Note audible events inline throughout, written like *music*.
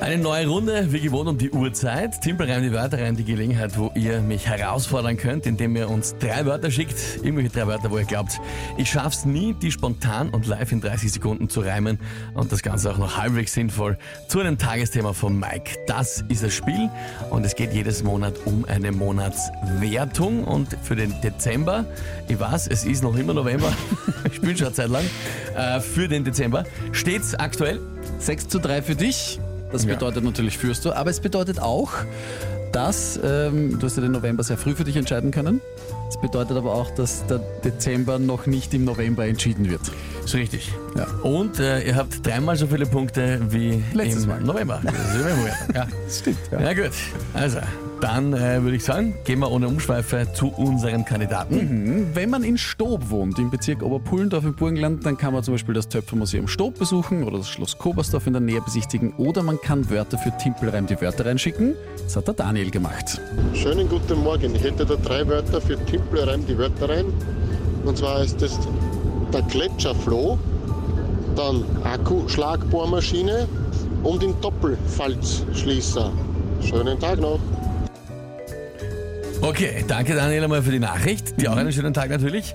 Eine neue Runde, wie gewohnt um die Uhrzeit. Timpel reimt die Wörter rein, die Gelegenheit, wo ihr mich herausfordern könnt, indem ihr uns drei Wörter schickt. Irgendwelche drei Wörter, wo ihr glaubt, ich schaff's nie, die spontan und live in 30 Sekunden zu reimen und das Ganze auch noch halbwegs sinnvoll zu einem Tagesthema von Mike. Das ist das Spiel und es geht jedes Monat um eine Monatswertung und für den Dezember, ich weiß, es ist noch immer November, *laughs* ich bin schon eine Zeit lang, äh, für den Dezember steht's aktuell 6 zu 3 für dich. Das Ja. bedeutet natürlich führst du, aber es bedeutet auch, dass ähm, du hast ja den November sehr früh für dich entscheiden können. Es bedeutet aber auch, dass der Dezember noch nicht im November entschieden wird. So richtig. Ja. Und äh, ihr habt dreimal so viele Punkte wie Letztes im Mal. November. *laughs* Das ist ja. Stimmt, ja gut, also dann äh, würde ich sagen, gehen wir ohne Umschweife zu unseren Kandidaten. Wenn man in Stob wohnt, im Bezirk Oberpullendorf im Burgenland, dann kann man zum Beispiel das Töpfermuseum Stob besuchen oder das Schloss Kobersdorf in der Nähe besichtigen oder man kann Wörter für Timpelreim die Wörter reinschicken. Das hat der Daniel gemacht. Schönen guten Morgen. Ich hätte da drei Wörter für Timpelreim die Wörter rein. Und zwar ist das der Gletscherfloh, dann Akkuschlagbohrmaschine und den Doppelfalzschließer. Schönen Tag noch. Okay, danke Daniel einmal für die Nachricht. Dir auch einen schönen Tag natürlich.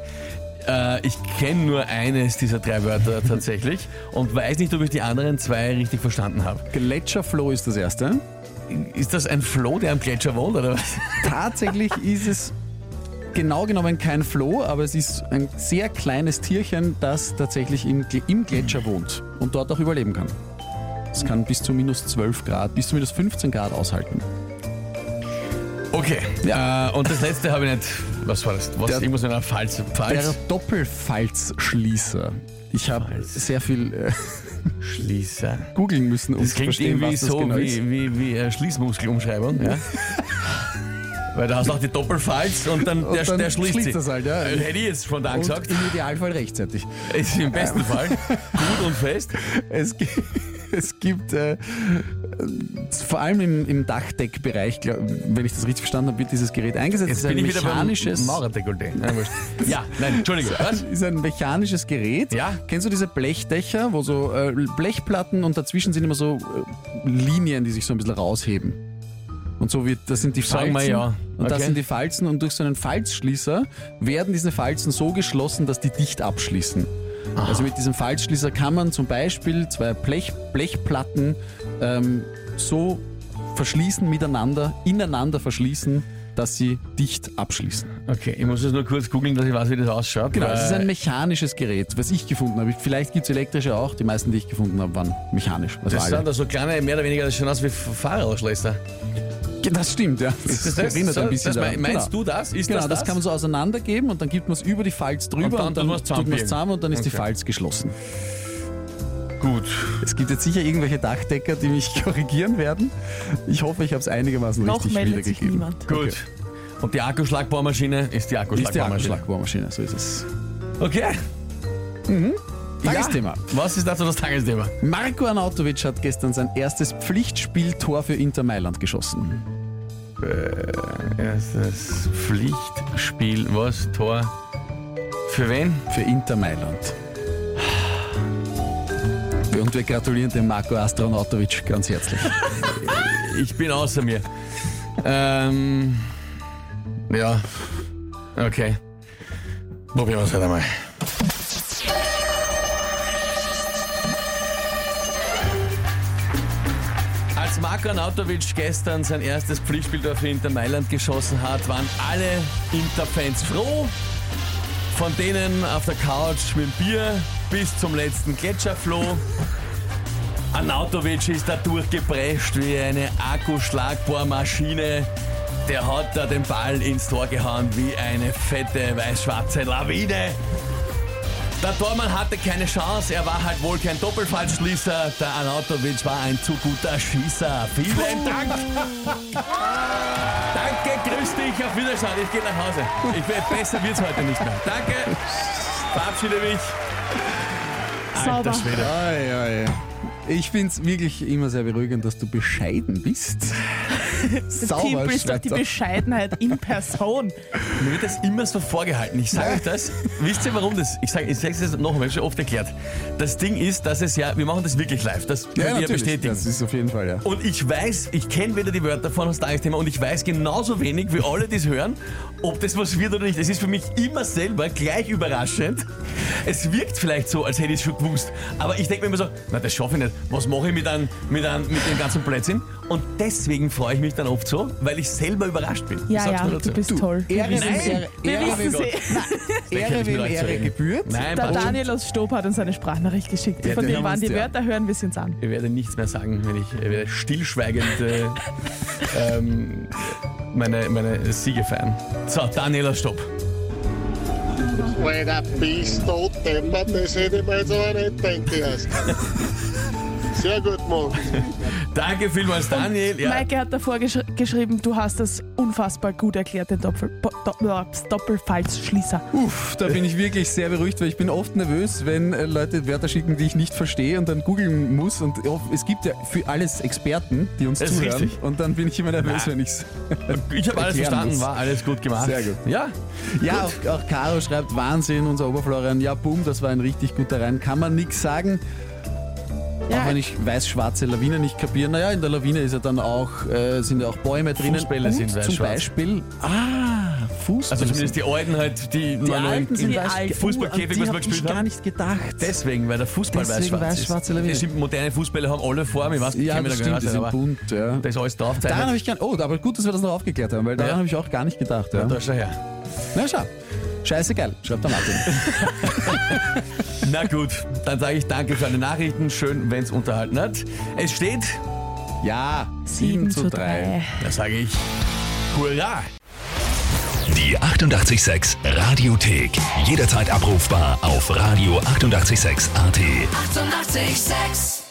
Äh, ich kenne nur eines dieser drei Wörter *laughs* tatsächlich und weiß nicht, ob ich die anderen zwei richtig verstanden habe. Gletscherfloh ist das erste. Ist das ein Floh, der am Gletscher wohnt oder was? Tatsächlich ist es genau genommen kein Floh, aber es ist ein sehr kleines Tierchen, das tatsächlich im, im Gletscher wohnt und dort auch überleben kann. Es kann bis zu minus 12 Grad, bis zu minus 15 Grad aushalten. Okay, äh, und das letzte habe ich nicht. Was war das? Was, Der- ich muss mit einer Falz. Der Falz? Doppelfalzschließer. Ich habe sehr viel äh, Schließer. googeln müssen, um Das zu klingt verstehen, irgendwie was das so genau ist. wie, wie, wie eine Schließmuskelumschreibung. Ja? *laughs* Weil da hast du auch die Doppelfalz und dann, Und der, dann der schließt, schließt das halt, ja. Äh, Hätte ich jetzt spontan Und gesagt. im Idealfall rechtzeitig. Ist im besten Fall gut und fest. Es, gi- *laughs* es gibt äh, vor allem im, im Dachdeckbereich, glaub, wenn ich das richtig verstanden habe, wird dieses Gerät eingesetzt. Jetzt es ist bin ein ich wieder mechanisches, wurscht. Ja, nein, Entschuldigung. Was? ist ein mechanisches Gerät. Ja. Kennst du diese Blechdächer, wo so äh, Blechplatten und dazwischen sind immer so äh, Linien, die sich so ein bisschen rausheben? Und so wird, das sind die Sagen Falzen. wir ja. Und das Okay. sind die Falzen und durch so einen Falzschließer werden diese Falzen so geschlossen, dass die dicht abschließen. Also mit diesem Falzschließer kann man zum Beispiel zwei Blech, Blechplatten ähm, so verschließen miteinander, ineinander verschließen, dass sie dicht abschließen. Okay, ich muss jetzt nur kurz googeln, dass ich weiß, wie das ausschaut. Genau, es ist ein mechanisches Gerät, was ich gefunden habe. Vielleicht gibt es elektrische auch. Die meisten, die ich gefunden habe, waren mechanisch. Also Das alle. sind da so kleine, mehr oder weniger, das schaut aus wie Fahrradschlösser. Das stimmt, ja. Das, das erinnert so, ein bisschen daran. Meinst genau. du das? Ist Genau, das das, das? kann man so auseinandergeben und dann gibt man es über die Falz drüber dann und dann, tut man es zusammen und dann ist die Okay. Falz geschlossen. Gut. Es gibt jetzt sicher irgendwelche Dachdecker, die mich *laughs* korrigieren werden. Ich hoffe, ich habe es einigermaßen Noch richtig meldet sich wiedergegeben. niemand. Gut. Okay. Und die Akkuschlagbohrmaschine ist die Ist die Akkuschlagbohrmaschine. Akkuschlagbohrmaschine, so ist es. Okay. Tagesthema. Ja. Was ist dazu das Tagesthema? Marco Arnautovic hat gestern sein erstes Pflichtspieltor für Inter Mailand geschossen. Erstes Pflichtspiel, was? Tor? Für wen? Für Inter Mailand. Und wir gratulieren dem Marco Astronautovic ganz herzlich. *laughs* Ich bin außer mir. Ähm. Ja. Okay. Probieren wir es halt einmal. Marko Arnautovic gestern sein erstes Pflichtspiel für Inter Mailand geschossen hat, waren alle Inter-Fans froh. Von denen auf der Couch mit Bier bis zum letzten Gletscherfloh. Arnautovic ist da durchgeprescht wie eine Akkuschlagbohrmaschine. Der hat da den Ball ins Tor gehauen wie eine fette weiß-schwarze Lawine. Der Tormann hatte keine Chance, er war halt wohl kein Doppelfallschließer. Der Arnautovic war ein zu guter Schießer. Vielen Dank. Danke, grüß dich, auf Wiederschauen. Ich gehe nach Hause. Ich werde besser wird's heute nicht mehr. Danke. Verabschiede mich. Alter Sauber. Schwede. Ei, ei. Ich finde es wirklich immer sehr beruhigend, dass du bescheiden bist. *laughs* Sauber, Timpel ist doch die. Bescheidenheit in Person. Mir wird das immer so vorgehalten. Ich sage euch das. Wisst ihr, warum das? Ich sage ich sage es noch einmal, schon oft erklärt. Das Ding ist, dass es ja, wir machen das wirklich live. Das könnt Ja, ihr bestätigen. Das ist auf jeden Fall, ja. Und ich weiß, ich kenne weder die Wörter von das Tagesthema und ich weiß genauso wenig wie alle, die es hören, ob das was wird oder nicht. Es ist für mich immer selber gleich überraschend. Es wirkt vielleicht so, als hätte ich es schon gewusst. Aber ich denke mir immer so, na das schaffe ich nicht. Was mache ich mit, einem, mit, einem, mit dem ganzen Blödsinn? Und deswegen freue ich mich dann oft so, weil ich selber überrascht bin. Ja, sag's ja, nur dazu. du bist toll. Ehre, wem. Ehre, Wir Ehre, wissen wem. Ehre, mit wem Ehre gebührt. Nein, Der. Daniel aus Stob hat uns eine Sprachnachricht geschickt. Ja, Von dem waren die ja. Wörter, hören wir es uns an. Ich werde nichts mehr sagen, wenn ich, ich werde stillschweigend äh, ähm, meine, meine Siege feiern. So, Daniela, stopp. Alter, bist du deppert, das hätte ich mir jetzt aber nicht gedacht erst. *laughs* Sehr gut gemacht. Danke vielmals, Daniel. Ja, Maike hat davor gesch geschrieben, du hast das unfassbar gut erklärt, den Doppel Bo- Do- Doppelfalzschließer. Uff, da bin ich wirklich sehr beruhigt, weil ich bin oft nervös, wenn äh, Leute Wörter schicken, die ich nicht verstehe und dann googeln muss. Und oft- es gibt ja für alles Experten, die uns Das zuhören. richtig. Und dann bin ich immer nervös, wenn ich's. ich habe alles verstanden, muss. war alles gut gemacht. Sehr gut. Ja, Ja, auch, auch Caro schreibt Wahnsinn, unser Oberflorian. Ja, boom, das war ein richtig guter Rein. Kann man nichts sagen. Ja. Auch wenn ich weiß-schwarze Lawine nicht kapiere. Naja, in der Lawine ist ja dann auch, äh, sind ja auch Bäume drinnen. Fußbälle sind Zum weiß-schwarz. Beispiel, ah, Fußball. also zumindest die Alten halt, die, die alten sind weiß. Fußballkäfig, was wir gespielt ich gar haben. nicht gedacht. Deswegen, weil der Fußball weiß-schwarz weiß-schwarze ist. Lawine. Moderne Fußballer haben alle Form, ich weiß, ich ja, das stimmt, die nicht sind bunt, ja. da ist alles Daran habe ich gar Oh, aber gut, dass wir das noch aufgeklärt haben, weil daran Ja. habe ich auch gar nicht gedacht. Ja. Da schau her. Na schau. Scheiße geil, schreibt der Martin. *laughs* Na gut, dann sage ich danke für alle Nachrichten. Schön, wenn es unterhalten hat. Es steht, ja, 7 zu 3. da sage ich, Hurra! Die 886 Radiothek. Jederzeit abrufbar auf radio886.at. 886! 886